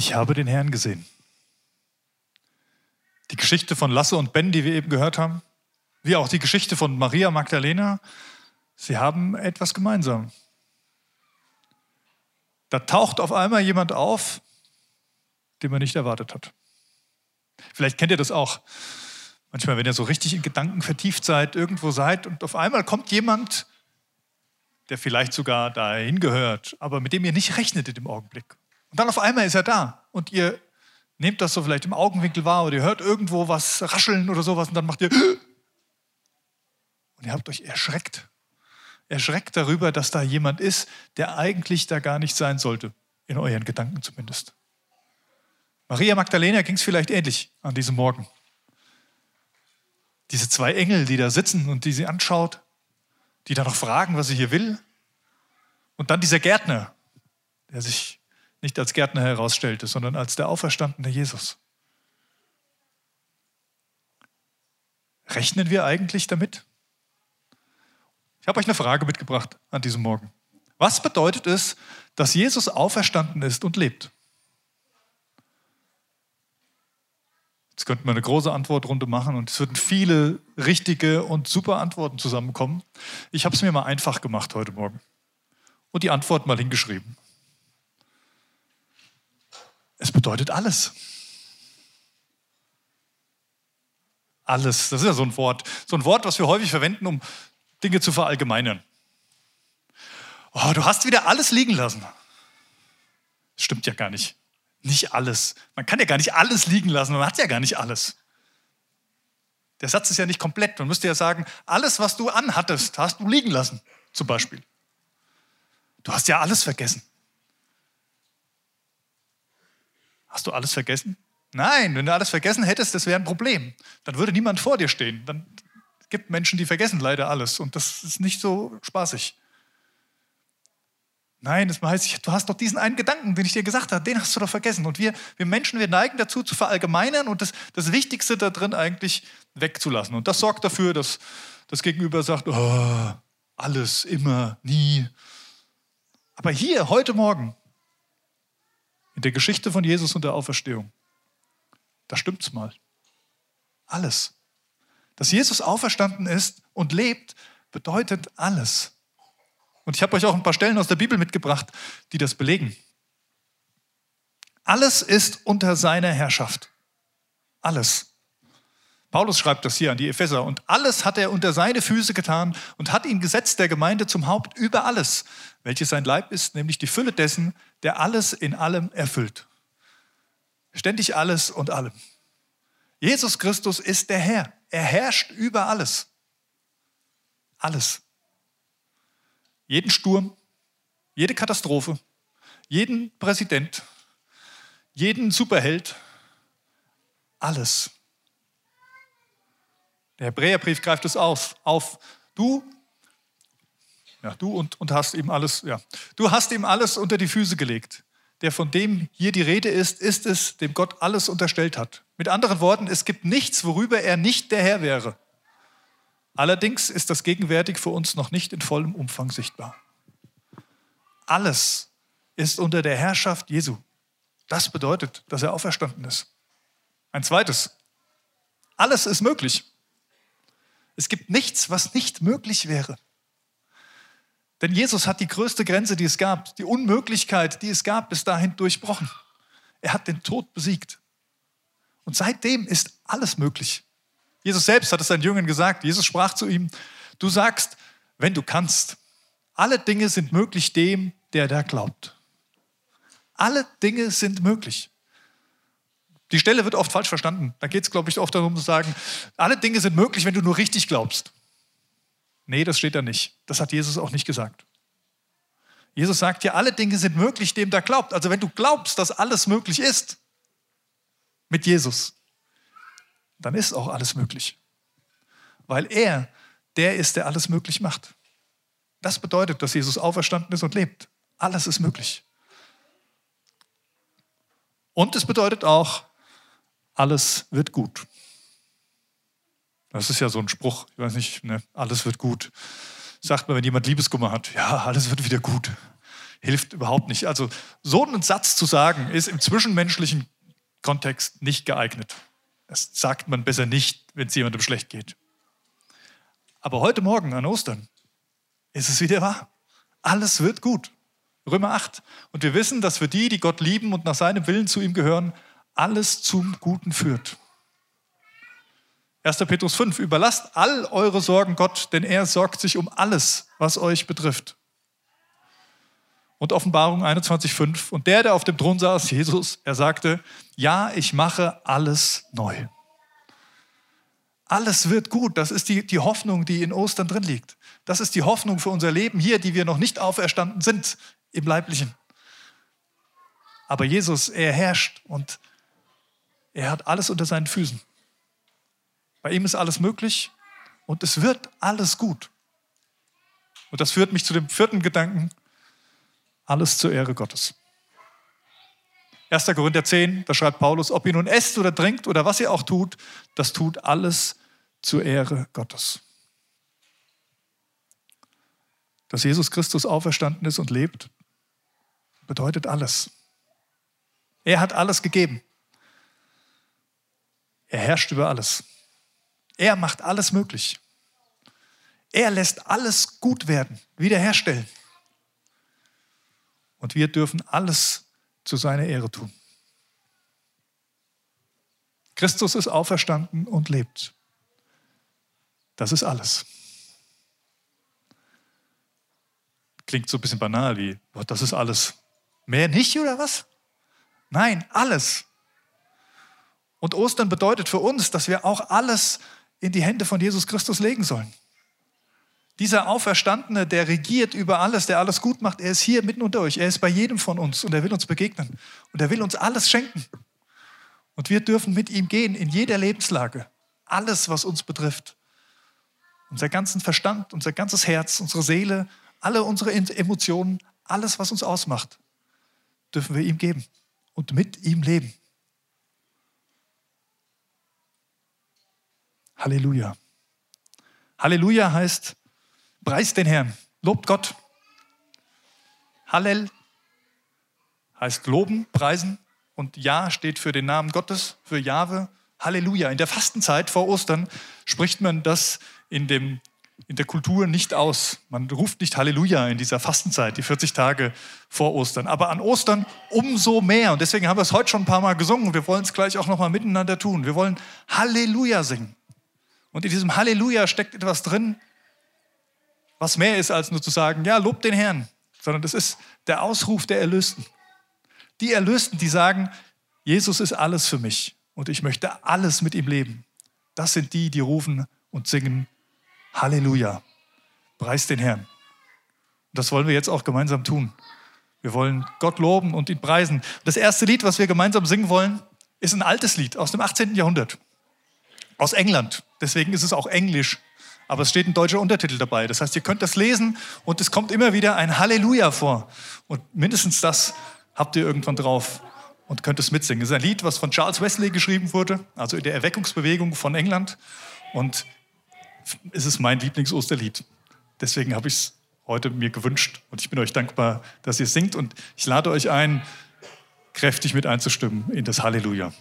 ich habe den Herrn gesehen. Die Geschichte von Lasse und Ben, die wir eben gehört haben, wie auch die Geschichte von Maria Magdalena, sie haben etwas gemeinsam. Da taucht auf einmal jemand auf, den man nicht erwartet hat. Vielleicht kennt ihr das auch. Manchmal, wenn ihr so richtig in Gedanken vertieft seid, irgendwo seid und auf einmal kommt jemand, der vielleicht sogar dahin gehört, aber mit dem ihr nicht rechnet in dem Augenblick. Und dann auf einmal ist er da und ihr nehmt das so vielleicht im Augenwinkel wahr oder ihr hört irgendwo was rascheln oder sowas und dann macht ihr und ihr habt euch erschreckt. Erschreckt darüber, dass da jemand ist, der eigentlich da gar nicht sein sollte, in euren Gedanken zumindest. Maria Magdalena ging es vielleicht ähnlich an diesem Morgen. Diese zwei Engel, die da sitzen und die sie anschaut, die da noch fragen, was sie hier will. Und dann dieser Gärtner, der sich nicht als Gärtner herausstellte, sondern als der auferstandene Jesus. Rechnen wir eigentlich damit? Ich habe euch eine Frage mitgebracht an diesem Morgen. Was bedeutet es, dass Jesus auferstanden ist und lebt? Jetzt könnten wir eine große Antwortrunde machen und es würden viele richtige und super Antworten zusammenkommen. Ich habe es mir mal einfach gemacht heute Morgen und die Antwort mal hingeschrieben. Es bedeutet alles. Alles. Das ist ja so ein Wort. So ein Wort, was wir häufig verwenden, um Dinge zu verallgemeinern. Oh, du hast wieder alles liegen lassen. Das stimmt ja gar nicht nicht alles. Man kann ja gar nicht alles liegen lassen, man hat ja gar nicht alles. Der Satz ist ja nicht komplett. Man müsste ja sagen, alles, was du anhattest, hast du liegen lassen, zum Beispiel. Du hast ja alles vergessen. Hast du alles vergessen? Nein, wenn du alles vergessen hättest, das wäre ein Problem. Dann würde niemand vor dir stehen. Dann gibt Menschen, die vergessen leider alles und das ist nicht so spaßig. Nein, das heißt, du hast doch diesen einen Gedanken, den ich dir gesagt habe, den hast du doch vergessen. Und wir, wir Menschen, wir neigen dazu zu verallgemeinern und das, das Wichtigste da drin eigentlich wegzulassen. Und das sorgt dafür, dass das Gegenüber sagt, oh, alles, immer, nie. Aber hier, heute Morgen, in der Geschichte von Jesus und der Auferstehung, da stimmt's mal. Alles. Dass Jesus auferstanden ist und lebt, bedeutet alles. Und ich habe euch auch ein paar Stellen aus der Bibel mitgebracht, die das belegen. Alles ist unter seiner Herrschaft. Alles. Paulus schreibt das hier an die Epheser. Und alles hat er unter seine Füße getan und hat ihn gesetzt der Gemeinde zum Haupt über alles, welches sein Leib ist, nämlich die Fülle dessen, der alles in allem erfüllt. Ständig alles und allem. Jesus Christus ist der Herr. Er herrscht über alles. Alles jeden Sturm, jede Katastrophe, jeden Präsident, jeden Superheld, alles. Der Hebräerbrief greift es auf. auf. Du, ja, du und, und hast ihm alles, ja, du hast ihm alles unter die Füße gelegt. Der von dem hier die Rede ist, ist es, dem Gott alles unterstellt hat. Mit anderen Worten, es gibt nichts, worüber er nicht der Herr wäre. Allerdings ist das gegenwärtig für uns noch nicht in vollem Umfang sichtbar. Alles ist unter der Herrschaft Jesu. Das bedeutet, dass er auferstanden ist. Ein zweites. Alles ist möglich. Es gibt nichts, was nicht möglich wäre. Denn Jesus hat die größte Grenze, die es gab, die Unmöglichkeit, die es gab, bis dahin durchbrochen. Er hat den Tod besiegt. Und seitdem ist alles möglich. Jesus selbst hat es seinen Jüngern gesagt. Jesus sprach zu ihm, du sagst, wenn du kannst, alle Dinge sind möglich dem, der da glaubt. Alle Dinge sind möglich. Die Stelle wird oft falsch verstanden. Da geht es, glaube ich, oft darum zu sagen, alle Dinge sind möglich, wenn du nur richtig glaubst. Nee, das steht da nicht. Das hat Jesus auch nicht gesagt. Jesus sagt ja, alle Dinge sind möglich, dem da glaubt. Also wenn du glaubst, dass alles möglich ist mit Jesus, dann ist auch alles möglich. Weil er der ist, der alles möglich macht. Das bedeutet, dass Jesus auferstanden ist und lebt. Alles ist möglich. Und es bedeutet auch, alles wird gut. Das ist ja so ein Spruch, ich weiß nicht, ne? alles wird gut. Sagt man, wenn jemand Liebeskummer hat, ja, alles wird wieder gut. hilft überhaupt nicht. Also so einen Satz zu sagen, ist im zwischenmenschlichen Kontext nicht geeignet. Das sagt man besser nicht, wenn es jemandem schlecht geht. Aber heute Morgen an Ostern ist es wieder wahr. Alles wird gut. Römer 8. Und wir wissen, dass für die, die Gott lieben und nach seinem Willen zu ihm gehören, alles zum Guten führt. 1. Petrus 5. Überlasst all eure Sorgen Gott, denn er sorgt sich um alles, was euch betrifft. Und Offenbarung 21.5. Und der, der auf dem Thron saß, Jesus, er sagte, ja, ich mache alles neu. Alles wird gut. Das ist die, die Hoffnung, die in Ostern drin liegt. Das ist die Hoffnung für unser Leben hier, die wir noch nicht auferstanden sind im Leiblichen. Aber Jesus, er herrscht und er hat alles unter seinen Füßen. Bei ihm ist alles möglich und es wird alles gut. Und das führt mich zu dem vierten Gedanken. Alles zur Ehre Gottes. 1. Korinther 10, da schreibt Paulus, ob ihr nun esst oder trinkt oder was ihr auch tut, das tut alles zur Ehre Gottes. Dass Jesus Christus auferstanden ist und lebt, bedeutet alles. Er hat alles gegeben. Er herrscht über alles. Er macht alles möglich. Er lässt alles gut werden, wiederherstellen. Und wir dürfen alles zu seiner Ehre tun. Christus ist auferstanden und lebt. Das ist alles. Klingt so ein bisschen banal wie, das ist alles. Mehr nicht oder was? Nein, alles. Und Ostern bedeutet für uns, dass wir auch alles in die Hände von Jesus Christus legen sollen. Dieser Auferstandene, der regiert über alles, der alles gut macht, er ist hier mitten unter euch. Er ist bei jedem von uns und er will uns begegnen. Und er will uns alles schenken. Und wir dürfen mit ihm gehen in jeder Lebenslage. Alles, was uns betrifft. Unser ganzen Verstand, unser ganzes Herz, unsere Seele, alle unsere Emotionen, alles, was uns ausmacht, dürfen wir ihm geben und mit ihm leben. Halleluja. Halleluja heißt, Preist den Herrn, lobt Gott. Hallel heißt loben, preisen und Ja steht für den Namen Gottes, für Jahwe. Halleluja. In der Fastenzeit vor Ostern spricht man das in, dem, in der Kultur nicht aus. Man ruft nicht Halleluja in dieser Fastenzeit, die 40 Tage vor Ostern. Aber an Ostern umso mehr. Und deswegen haben wir es heute schon ein paar Mal gesungen. Wir wollen es gleich auch nochmal miteinander tun. Wir wollen Halleluja singen. Und in diesem Halleluja steckt etwas drin, was mehr ist als nur zu sagen, ja, lob den Herrn, sondern das ist der Ausruf der Erlösten. Die Erlösten, die sagen, Jesus ist alles für mich und ich möchte alles mit ihm leben. Das sind die, die rufen und singen Halleluja. Preis den Herrn. Das wollen wir jetzt auch gemeinsam tun. Wir wollen Gott loben und ihn preisen. Das erste Lied, was wir gemeinsam singen wollen, ist ein altes Lied aus dem 18. Jahrhundert. Aus England. Deswegen ist es auch Englisch aber es steht ein deutscher Untertitel dabei. Das heißt, ihr könnt das lesen und es kommt immer wieder ein Halleluja vor. Und mindestens das habt ihr irgendwann drauf und könnt es mitsingen. Es ist ein Lied, was von Charles Wesley geschrieben wurde, also in der Erweckungsbewegung von England. Und es ist mein Lieblingsosterlied. Deswegen habe ich es heute mir gewünscht und ich bin euch dankbar, dass ihr singt und ich lade euch ein, kräftig mit einzustimmen in das Halleluja.